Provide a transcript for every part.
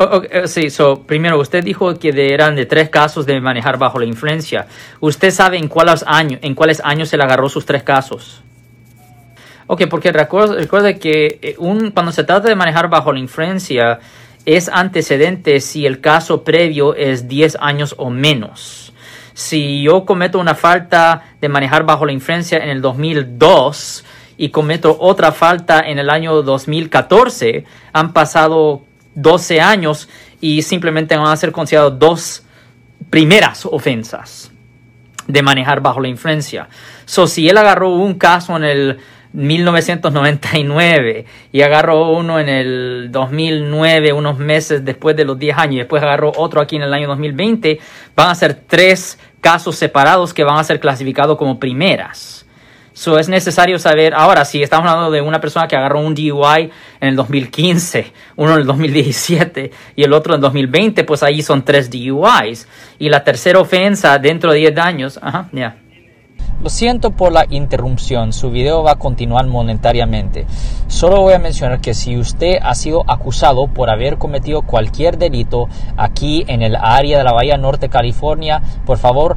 Oh, okay, eh, sí, so, primero, usted dijo que de- eran de tres casos de manejar bajo la influencia. ¿Usted sabe en cuáles años, en cuáles años se le agarró sus tres casos? Ok, porque recuerda que eh, un, cuando se trata de manejar bajo la influencia, es antecedente si el caso previo es 10 años o menos. Si yo cometo una falta de manejar bajo la influencia en el 2002 y cometo otra falta en el año 2014, han pasado 12 años y simplemente van a ser considerados dos primeras ofensas de manejar bajo la influencia. So, si él agarró un caso en el 1999 y agarró uno en el 2009, unos meses después de los 10 años, y después agarró otro aquí en el año 2020, van a ser tres casos separados que van a ser clasificados como primeras. So, es necesario saber, ahora si estamos hablando de una persona que agarró un DUI en el 2015, uno en el 2017 y el otro en 2020, pues ahí son tres DUIs. Y la tercera ofensa dentro de 10 años, ajá, ya. Lo siento por la interrupción, su video va a continuar monetariamente. Solo voy a mencionar que si usted ha sido acusado por haber cometido cualquier delito aquí en el área de la Bahía Norte, California, por favor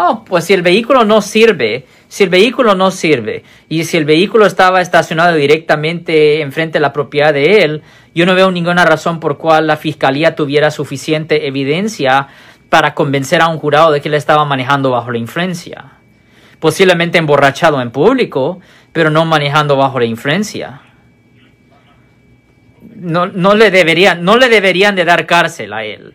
Oh, pues si el vehículo no sirve, si el vehículo no sirve y si el vehículo estaba estacionado directamente enfrente de la propiedad de él, yo no veo ninguna razón por cual la fiscalía tuviera suficiente evidencia para convencer a un jurado de que él estaba manejando bajo la influencia. Posiblemente emborrachado en público, pero no manejando bajo la influencia. No, no, le, deberían, no le deberían de dar cárcel a él.